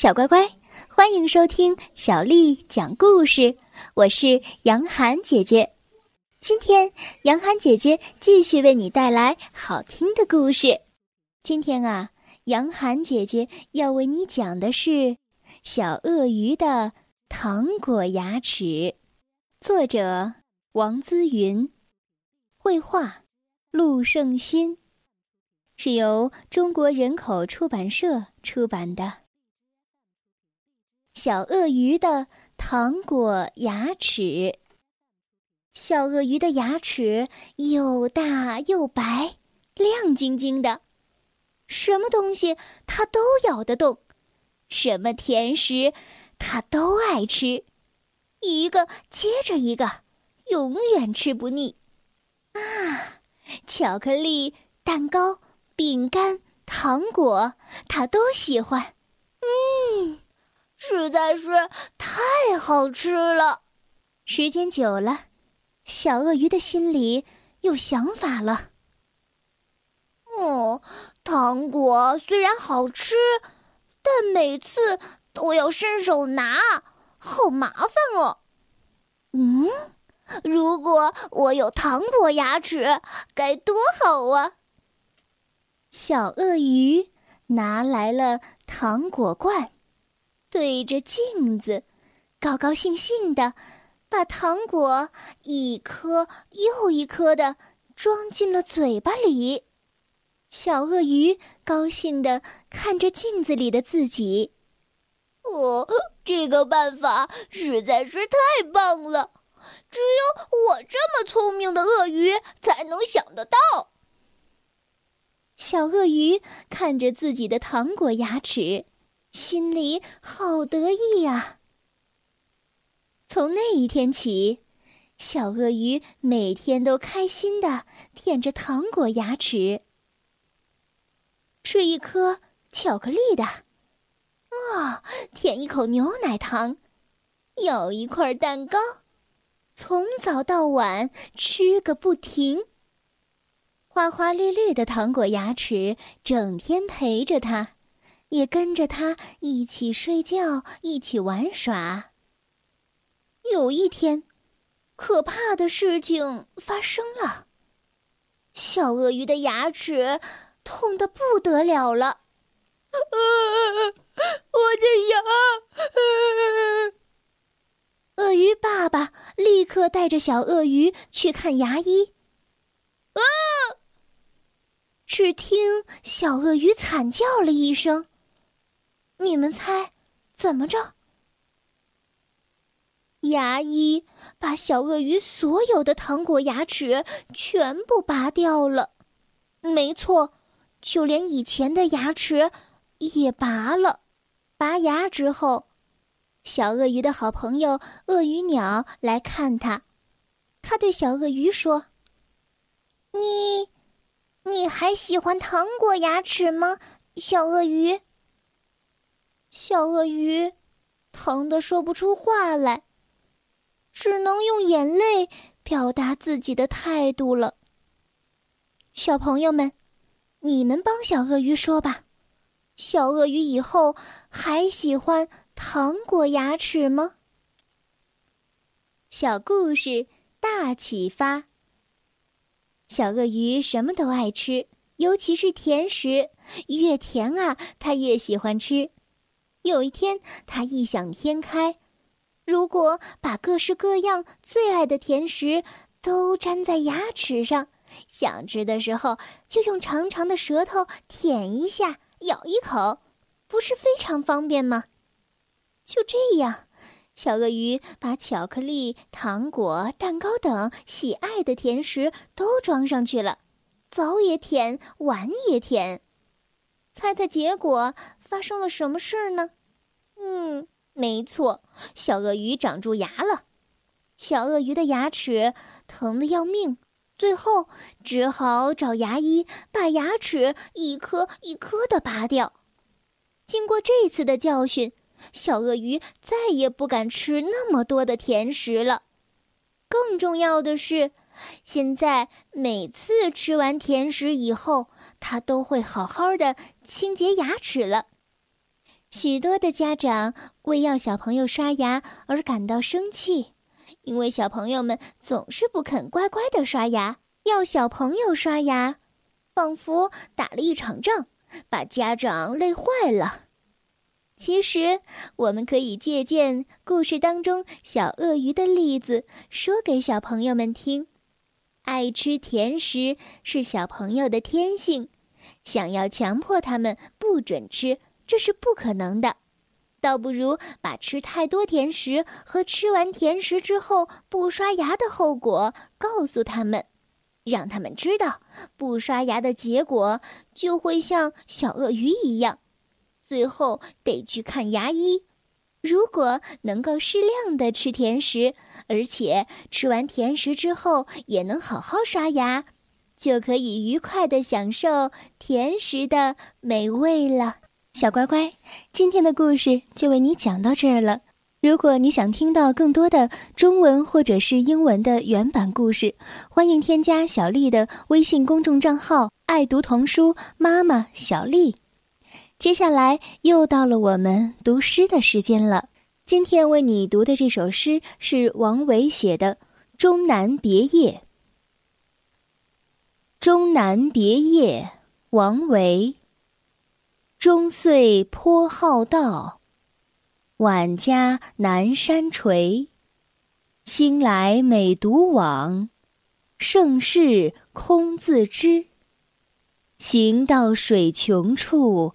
小乖乖，欢迎收听小丽讲故事。我是杨涵姐姐，今天杨涵姐姐继续为你带来好听的故事。今天啊，杨涵姐姐要为你讲的是《小鳄鱼的糖果牙齿》，作者王姿云，绘画陆胜新，是由中国人口出版社出版的。小鳄鱼的糖果牙齿。小鳄鱼的牙齿又大又白，亮晶晶的，什么东西它都咬得动，什么甜食它都爱吃，一个接着一个，永远吃不腻。啊，巧克力、蛋糕、饼干、糖果，它都喜欢。实在是太好吃了。时间久了，小鳄鱼的心里有想法了。嗯，糖果虽然好吃，但每次都要伸手拿，好麻烦哦。嗯，如果我有糖果牙齿，该多好啊！小鳄鱼拿来了糖果罐。对着镜子，高高兴兴的，把糖果一颗又一颗的装进了嘴巴里。小鳄鱼高兴的看着镜子里的自己。哦，这个办法实在是太棒了，只有我这么聪明的鳄鱼才能想得到。小鳄鱼看着自己的糖果牙齿。心里好得意呀！从那一天起，小鳄鱼每天都开心的舔着糖果牙齿，吃一颗巧克力的，啊，舔一口牛奶糖，咬一块蛋糕，从早到晚吃个不停。花花绿绿的糖果牙齿整天陪着它。也跟着他一起睡觉，一起玩耍。有一天，可怕的事情发生了。小鳄鱼的牙齿痛得不得了了，我的牙！鳄鱼爸爸立刻带着小鳄鱼去看牙医。啊！只听小鳄鱼惨叫了一声。你们猜，怎么着？牙医把小鳄鱼所有的糖果牙齿全部拔掉了，没错，就连以前的牙齿也拔了。拔牙之后，小鳄鱼的好朋友鳄鱼鸟来看它，他对小鳄鱼说：“你，你还喜欢糖果牙齿吗，小鳄鱼？”小鳄鱼疼得说不出话来，只能用眼泪表达自己的态度了。小朋友们，你们帮小鳄鱼说吧：小鳄鱼以后还喜欢糖果牙齿吗？小故事大启发：小鳄鱼什么都爱吃，尤其是甜食，越甜啊，它越喜欢吃。有一天，他异想天开，如果把各式各样最爱的甜食都粘在牙齿上，想吃的时候就用长长的舌头舔一下、咬一口，不是非常方便吗？就这样，小鳄鱼把巧克力、糖果、蛋糕等喜爱的甜食都装上去了，早也舔，晚也舔。猜猜结果发生了什么事儿呢？嗯，没错，小鳄鱼长蛀牙了。小鳄鱼的牙齿疼得要命，最后只好找牙医把牙齿一颗一颗的拔掉。经过这次的教训，小鳄鱼再也不敢吃那么多的甜食了。更重要的是。现在每次吃完甜食以后，他都会好好的清洁牙齿了。许多的家长为要小朋友刷牙而感到生气，因为小朋友们总是不肯乖乖的刷牙。要小朋友刷牙，仿佛打了一场仗，把家长累坏了。其实，我们可以借鉴故事当中小鳄鱼的例子，说给小朋友们听：爱吃甜食是小朋友的天性，想要强迫他们不准吃。这是不可能的，倒不如把吃太多甜食和吃完甜食之后不刷牙的后果告诉他们，让他们知道不刷牙的结果就会像小鳄鱼一样，最后得去看牙医。如果能够适量的吃甜食，而且吃完甜食之后也能好好刷牙，就可以愉快的享受甜食的美味了。小乖乖，今天的故事就为你讲到这儿了。如果你想听到更多的中文或者是英文的原版故事，欢迎添加小丽的微信公众账号“爱读童书妈妈小丽”。接下来又到了我们读诗的时间了。今天为你读的这首诗是王维写的《终南别业》。《终南别业》，王维。终岁颇好道，晚家南山陲。兴来每独往，盛世空自知。行到水穷处，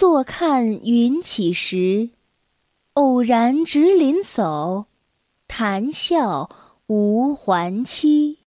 坐看云起时。偶然值林叟，谈笑无还期。